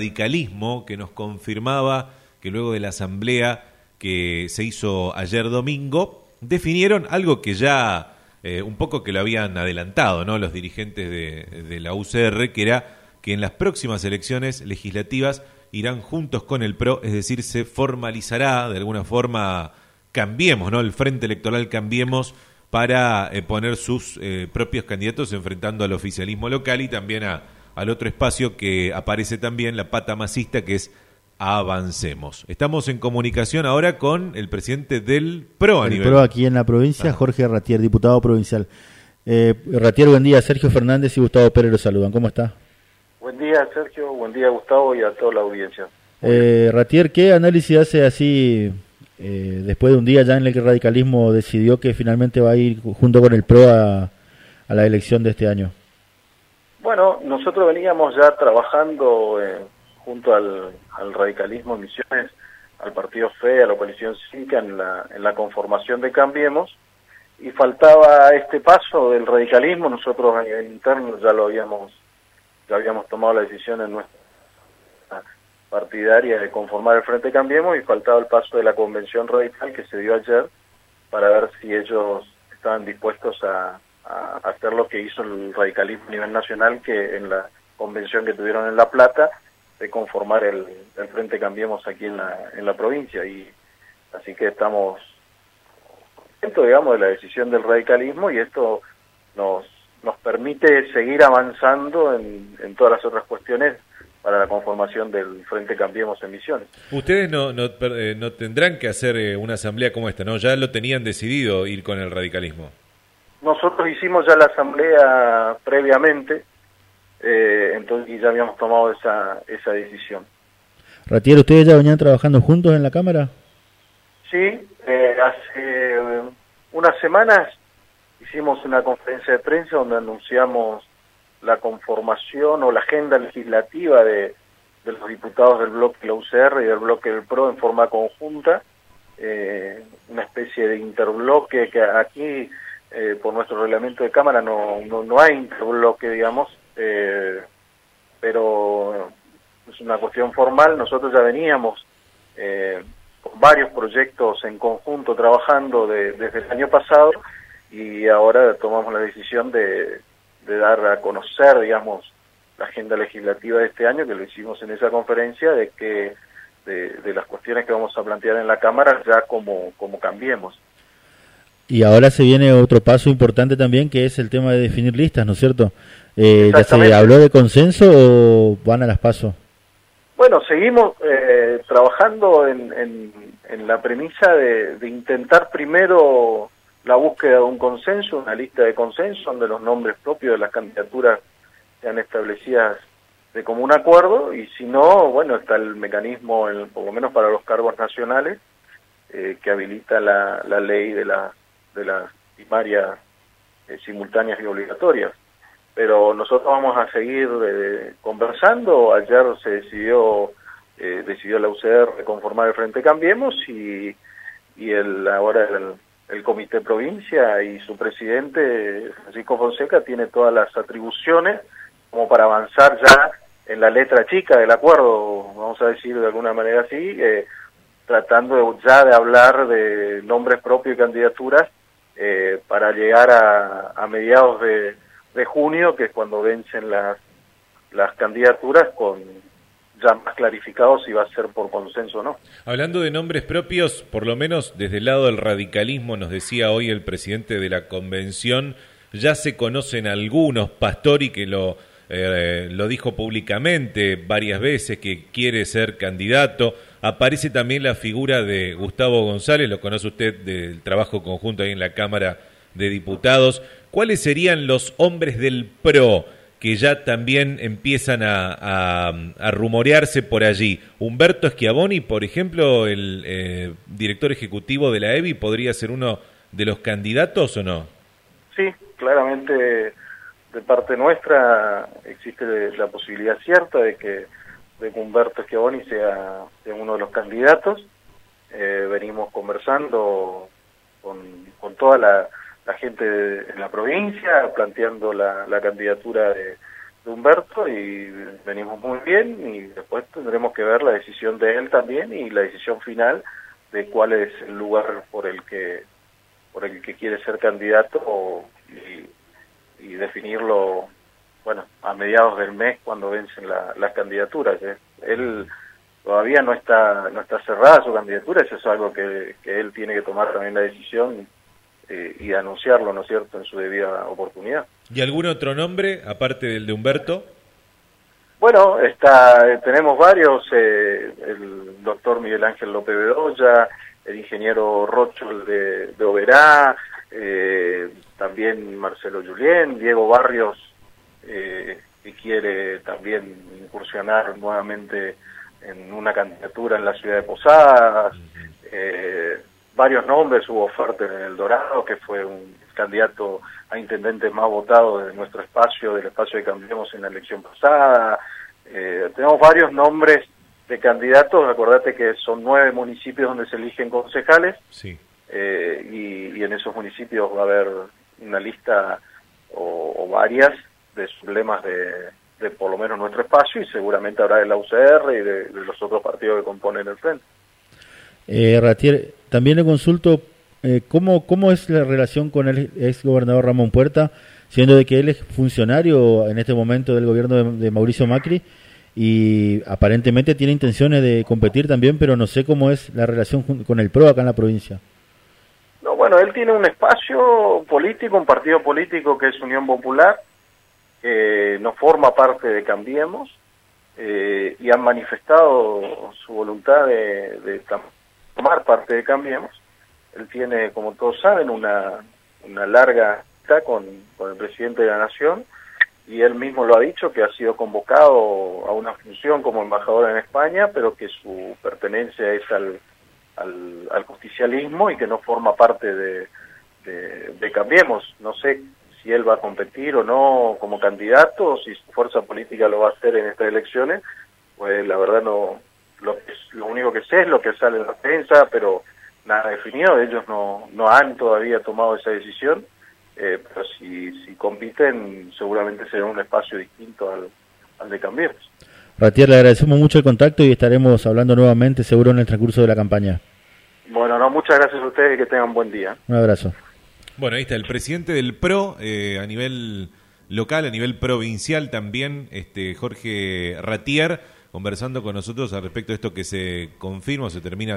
radicalismo que nos confirmaba que luego de la asamblea que se hizo ayer domingo, definieron algo que ya eh, un poco que lo habían adelantado ¿no? los dirigentes de, la UCR, que era que en las próximas elecciones legislativas irán juntos con el PRO, es decir, se formalizará de alguna forma, cambiemos, ¿no? el Frente Electoral Cambiemos para eh, poner sus eh, propios candidatos enfrentando al oficialismo local y también a al otro espacio que aparece también, la pata masista, que es Avancemos. Estamos en comunicación ahora con el presidente del PRO. el PRO aquí en la provincia, ah. Jorge Ratier, diputado provincial. Eh, Ratier, buen día. Sergio Fernández y Gustavo Pérez los saludan. ¿Cómo está? Buen día, Sergio. Buen día, Gustavo, y a toda la audiencia. Eh, Ratier, ¿qué análisis hace así eh, después de un día ya en el que el radicalismo decidió que finalmente va a ir junto con el PRO a la elección de este año? Bueno, nosotros veníamos ya trabajando eh, junto al, radicalismo en Misiones, al Partido FE, a la coalición cívica en la, en la conformación de Cambiemos, y faltaba este paso del radicalismo, nosotros a nivel interno ya lo habíamos, ya habíamos tomado la decisión en nuestra partidaria de conformar el Frente Cambiemos y faltaba el paso de la convención radical que se dio ayer para ver si ellos estaban dispuestos a, a hacer lo que hizo el radicalismo a nivel nacional, que en la convención que tuvieron en La Plata, de conformar el, Frente Cambiemos aquí en la, en la provincia. y Así que estamos contentos, digamos, de la decisión del radicalismo y esto nos, nos permite seguir avanzando en, en todas las otras cuestiones para la conformación del Frente Cambiemos en Misiones. Ustedes no, no, eh, no tendrán que hacer eh, una asamblea como esta, ¿no? Ya lo tenían decidido ir con el radicalismo. Nosotros hicimos ya la asamblea previamente, eh, entonces ya habíamos tomado esa, esa decisión. Ratier, ¿ustedes ya venían trabajando juntos en la Cámara? Sí, eh, hace unas semanas hicimos una conferencia de prensa donde anunciamos la conformación o la agenda legislativa de, de los diputados del bloque de la UCR y del bloque del PRO en forma conjunta, eh, una especie de interbloque que aquí eh, por nuestro reglamento de Cámara no, no, no hay interbloque, digamos, eh, pero es una cuestión formal. Nosotros ya veníamos eh, con varios proyectos en conjunto trabajando desde el año pasado y ahora tomamos la decisión de, de dar a conocer, digamos, la agenda legislativa de este año, que lo hicimos en esa conferencia, de que de, de las cuestiones que vamos a plantear en la Cámara ya como, como cambiemos. Y ahora se viene otro paso importante también, que es el tema de definir listas, ¿no es cierto? Eh, ¿Ya se habló de consenso o van a las pasos? Bueno, seguimos eh, trabajando en, en, la premisa de, intentar primero la búsqueda de un consenso, una lista de consenso, donde los nombres propios de las candidaturas sean establecidas de común acuerdo, y si no, bueno, está el mecanismo, por lo menos para los cargos nacionales, eh, que habilita la, la ley de la de las primarias eh, simultáneas y obligatorias. Pero nosotros vamos a seguir eh, conversando. Ayer se decidió eh, decidió la UCR conformar el Frente Cambiemos y, y el, ahora el, el Comité Provincia y su presidente, Francisco Fonseca, tiene todas las atribuciones como para avanzar ya en la letra chica del acuerdo, vamos a decir de alguna manera así, tratando ya de hablar de nombres propios y candidaturas eh, para llegar a, mediados de, de, junio, que es cuando vencen las, las candidaturas, con ya más clarificados si va a ser por consenso o no. Hablando de nombres propios, por lo menos desde el lado del radicalismo, nos decía hoy el presidente de la convención, ya se conocen algunos, Pastori que lo, eh, lo dijo públicamente varias veces, que quiere ser candidato, Aparece también la figura de Gustavo González, lo conoce usted del trabajo conjunto ahí en la Cámara de Diputados. ¿Cuáles serían los hombres del PRO que ya también empiezan a, rumorearse por allí? Humberto Schiavoni, por ejemplo, el eh, director ejecutivo de la EBI, ¿podría ser uno de los candidatos o no? Sí, claramente de parte nuestra existe la posibilidad cierta de que de que Humberto Schiavoni sea, uno de los candidatos. Eh, venimos conversando con, con toda la, gente de, la provincia, planteando la, la candidatura de, Humberto y venimos muy bien y después tendremos que ver la decisión de él también y la decisión final de cuál es el lugar por el que por el que quiere ser candidato y definirlo bueno a mediados del mes cuando vencen las candidaturas ¿eh? él todavía no está no está cerrada su candidatura eso es algo que, que él tiene que tomar también la decisión eh, y anunciarlo no es cierto en su debida oportunidad. Y algún otro nombre aparte del de Humberto bueno, está, tenemos varios, eh, el doctor Miguel Ángel López Bedoya, el ingeniero Rocho de, de Oberá, eh, también Marcelo Julien, Diego Barrios, eh, que quiere también incursionar nuevamente en una candidatura en la ciudad de Posadas, eh, varios nombres, hubo oferta en El Dorado, que fue un candidato a intendente más votado de nuestro espacio, del espacio que cambiamos en la elección pasada. Eh, tenemos varios nombres de candidatos, acordate que son nueve municipios donde se eligen concejales, sí. eh, y, y, en esos municipios va a haber una lista o, o varias de problemas de, de, por lo menos nuestro espacio, y seguramente habrá de la UCR y de, de los otros partidos que componen el frente. Eh, Ratier, también le consulto eh, ¿cómo, ¿cómo es la relación con el ex gobernador Ramón Puerta, siendo de que él es funcionario en este momento del gobierno de, de Mauricio Macri y aparentemente tiene intenciones de competir también, pero no sé cómo es la relación con el PRO acá en la provincia. No, bueno, él tiene un espacio político, un partido político que es Unión Popular, que no forma parte de Cambiemos, eh, y han manifestado su voluntad de, de tomar parte de Cambiemos. Él tiene, como todos saben, una, una larga con, con el presidente de la Nación, y él mismo lo ha dicho que ha sido convocado a una función como embajador en España, pero que su pertenencia es al, al, al justicialismo y que no forma parte de, de, de, Cambiemos. No sé si él va a competir o no como candidato, o si su fuerza política lo va a hacer en estas elecciones, pues la verdad no, lo, lo único que sé es lo que sale en la prensa, pero nada definido, ellos no, no han todavía tomado esa decisión eh, pero si, si compiten seguramente será un espacio distinto al, al de Cambiemos. Ratier, le agradecemos mucho el contacto y estaremos hablando nuevamente seguro en el transcurso de la campaña. Bueno, no, muchas gracias a ustedes y que tengan buen día. Un abrazo. Bueno, ahí está el presidente del PRO eh, a nivel local, a nivel provincial también, este Jorge Ratier, conversando con nosotros al respecto de esto que se confirma o se termina